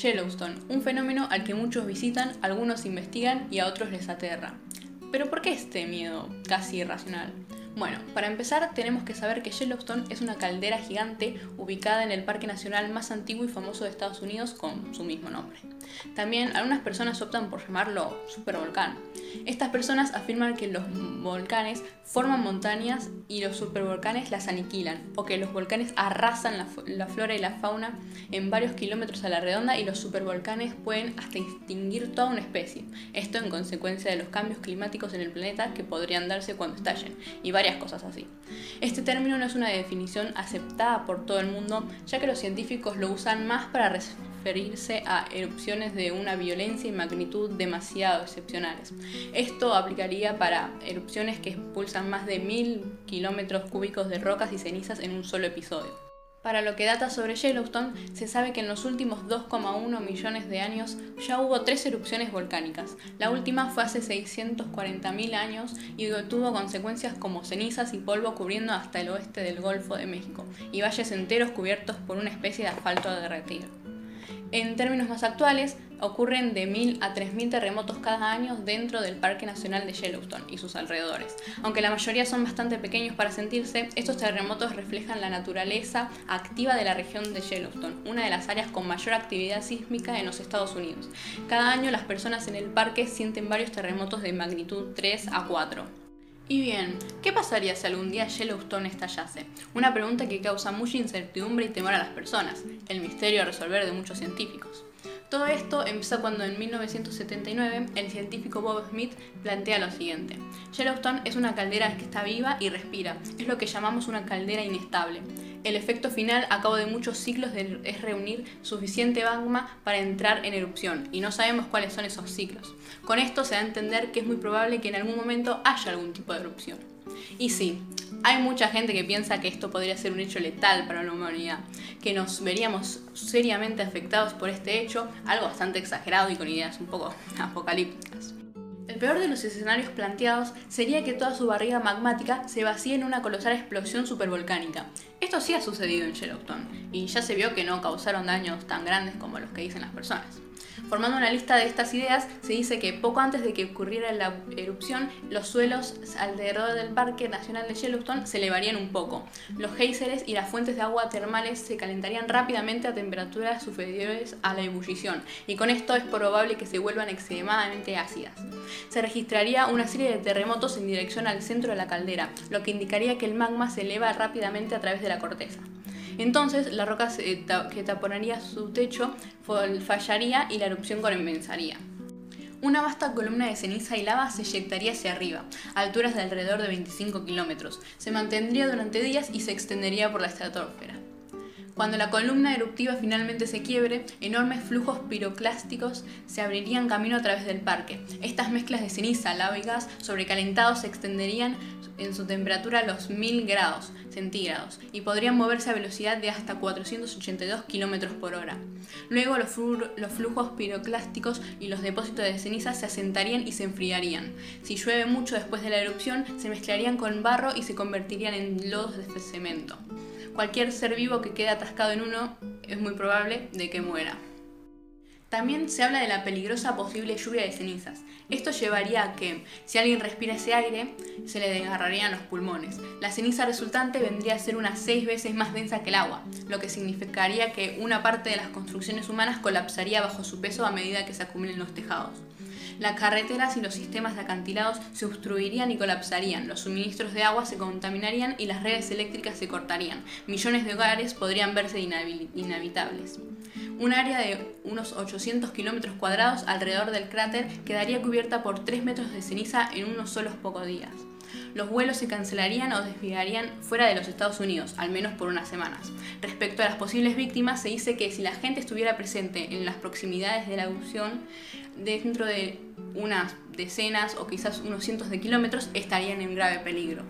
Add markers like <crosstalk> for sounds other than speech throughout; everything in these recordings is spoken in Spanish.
Yellowstone, un fenómeno al que muchos visitan, algunos investigan y a otros les aterra. Pero ¿por qué este miedo casi irracional? Bueno, para empezar tenemos que saber que Yellowstone es una caldera gigante ubicada en el parque nacional más antiguo y famoso de Estados Unidos con su mismo nombre. También algunas personas optan por llamarlo supervolcán. Estas personas afirman que los volcanes forman montañas y los supervolcanes las aniquilan, o que los volcanes arrasan la, flora y la fauna en varios kilómetros a la redonda y los supervolcanes pueden hasta extinguir toda una especie. Esto en consecuencia de los cambios climáticos en el planeta que podrían darse cuando estallen, y varias cosas así. Este término no es una definición aceptada por todo el mundo, ya que los científicos lo usan más para referirse a erupciones de una violencia y magnitud demasiado excepcionales. Esto aplicaría para erupciones que expulsan más de mil kilómetros cúbicos de rocas y cenizas en un solo episodio. Para lo que data sobre Yellowstone, se sabe que en los últimos 2,1 millones de años ya hubo tres erupciones volcánicas. La última fue hace 640.000 años y tuvo consecuencias como cenizas y polvo cubriendo hasta el oeste del Golfo de México y valles enteros cubiertos por una especie de asfalto a derretir. En términos más actuales, ocurren de 1.000 a 3.000 terremotos cada año dentro del Parque Nacional de Yellowstone y sus alrededores. Aunque la mayoría son bastante pequeños para sentirse, estos terremotos reflejan la naturaleza activa de la región de Yellowstone, una de las áreas con mayor actividad sísmica en los Estados Unidos. Cada año las personas en el parque sienten varios terremotos de magnitud 3 a 4. Y bien, ¿qué pasaría si algún día Yellowstone estallase? Una pregunta que causa mucha incertidumbre y temor a las personas, el misterio a resolver de muchos científicos. Todo esto empezó cuando en 1979 el científico Bob Smith plantea lo siguiente. Yellowstone es una caldera que está viva y respira, es lo que llamamos una caldera inestable. El efecto final a cabo de muchos ciclos es reunir suficiente magma para entrar en erupción y no sabemos cuáles son esos ciclos. Con esto se da a entender que es muy probable que en algún momento haya algún tipo de erupción. Y sí, hay mucha gente que piensa que esto podría ser un hecho letal para la humanidad, que nos veríamos seriamente afectados por este hecho, algo bastante exagerado y con ideas un poco <laughs> apocalípticas. El peor de los escenarios planteados sería que toda su barriga magmática se vacíe en una colosal explosión supervolcánica. Esto sí ha sucedido en Yellowstone, y ya se vio que no causaron daños tan grandes como los que dicen las personas. Formando una lista de estas ideas, se dice que poco antes de que ocurriera la erupción, los suelos alrededor del Parque Nacional de Yellowstone se elevarían un poco. Los géiseres y las fuentes de agua termales se calentarían rápidamente a temperaturas superiores a la ebullición, y con esto es probable que se vuelvan extremadamente ácidas. Se registraría una serie de terremotos en dirección al centro de la caldera, lo que indicaría que el magma se eleva rápidamente a través de la corteza. Entonces la roca que taponaría su techo fallaría y la erupción comenzaría. Una vasta columna de ceniza y lava se eyectaría hacia arriba, a alturas de alrededor de 25 kilómetros. Se mantendría durante días y se extendería por la estratosfera. Cuando la columna eruptiva finalmente se quiebre, enormes flujos piroclásticos se abrirían camino a través del parque. Estas mezclas de ceniza, lava y gas sobrecalentados se extenderían en su temperatura a los 1000 grados centígrados y podrían moverse a velocidad de hasta 482 km por hora. Luego los, los flujos piroclásticos y los depósitos de ceniza se asentarían y se enfriarían. Si llueve mucho después de la erupción, se mezclarían con barro y se convertirían en lodos de cemento cualquier ser vivo que quede atascado en uno es muy probable de que muera. También se habla de la peligrosa posible lluvia de cenizas. Esto llevaría a que, si alguien respira ese aire, se le desgarrarían los pulmones. La ceniza resultante vendría a ser unas seis veces más densa que el agua, lo que significaría que una parte de las construcciones humanas colapsaría bajo su peso a medida que se acumulen los tejados. Las carreteras y los sistemas de acantilados se obstruirían y colapsarían, los suministros de agua se contaminarían y las redes eléctricas se cortarían. Millones de hogares podrían verse inhabitables. Un área de unos 800 kilómetros cuadrados alrededor del cráter quedaría cubierta por 3 metros de ceniza en unos solos pocos días los vuelos se cancelarían o desviarían fuera de los Estados Unidos, al menos por unas semanas. Respecto a las posibles víctimas, se dice que si la gente estuviera presente en las proximidades de la erupción, dentro de unas decenas o quizás unos cientos de kilómetros, estarían en grave peligro.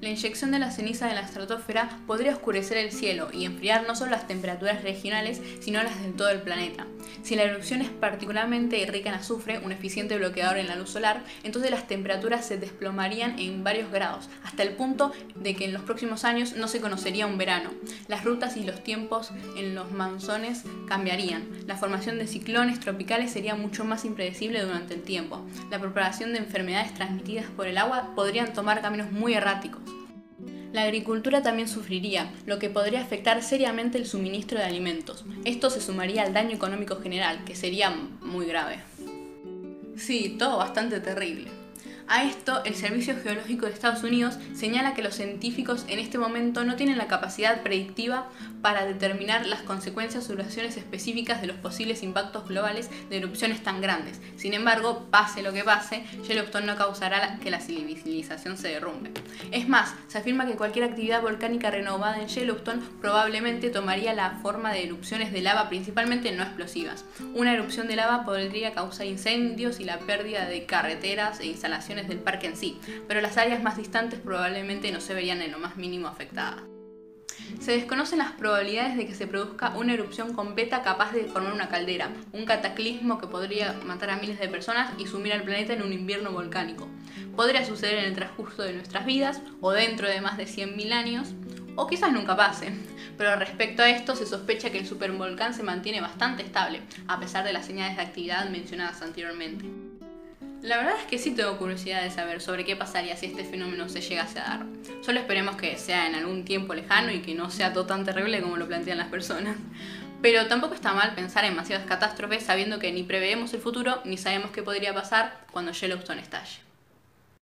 La inyección de la ceniza en la estratosfera podría oscurecer el cielo y enfriar no solo las temperaturas regionales, sino las de todo el planeta. Si la erupción es particularmente rica en azufre, un eficiente bloqueador en la luz solar, entonces las temperaturas se desplomarían en varios grados, hasta el punto de que en los próximos años no se conocería un verano. Las rutas y los tiempos en los manzones cambiarían. La formación de ciclones tropicales sería mucho más impredecible durante el tiempo. La propagación de enfermedades transmitidas por el agua podrían tomar caminos muy erráticos. La agricultura también sufriría, lo que podría afectar seriamente el suministro de alimentos. Esto se sumaría al daño económico general, que sería muy grave. Sí, todo bastante terrible. A esto, el Servicio Geológico de Estados Unidos señala que los científicos en este momento no tienen la capacidad predictiva para determinar las consecuencias o duraciones específicas de los posibles impactos globales de erupciones tan grandes. Sin embargo, pase lo que pase, Yellowstone no causará que la civilización se derrumbe. Es más, se afirma que cualquier actividad volcánica renovada en Yellowstone probablemente tomaría la forma de erupciones de lava principalmente no explosivas. Una erupción de lava podría causar incendios y la pérdida de carreteras e instalaciones del parque en sí, pero las áreas más distantes probablemente no se verían en lo más mínimo afectadas. Se desconocen las probabilidades de que se produzca una erupción completa capaz de formar una caldera, un cataclismo que podría matar a miles de personas y sumir al planeta en un invierno volcánico. Podría suceder en el transcurso de nuestras vidas o dentro de más de 100.000 años, o quizás nunca pase. Pero respecto a esto, se sospecha que el supervolcán se mantiene bastante estable, a pesar de las señales de actividad mencionadas anteriormente. La verdad es que sí tengo curiosidad de saber sobre qué pasaría si este fenómeno se llegase a dar. Solo esperemos que sea en algún tiempo lejano y que no sea todo tan terrible como lo plantean las personas. Pero tampoco está mal pensar en demasiadas catástrofes sabiendo que ni preveemos el futuro ni sabemos qué podría pasar cuando Yellowstone estalle.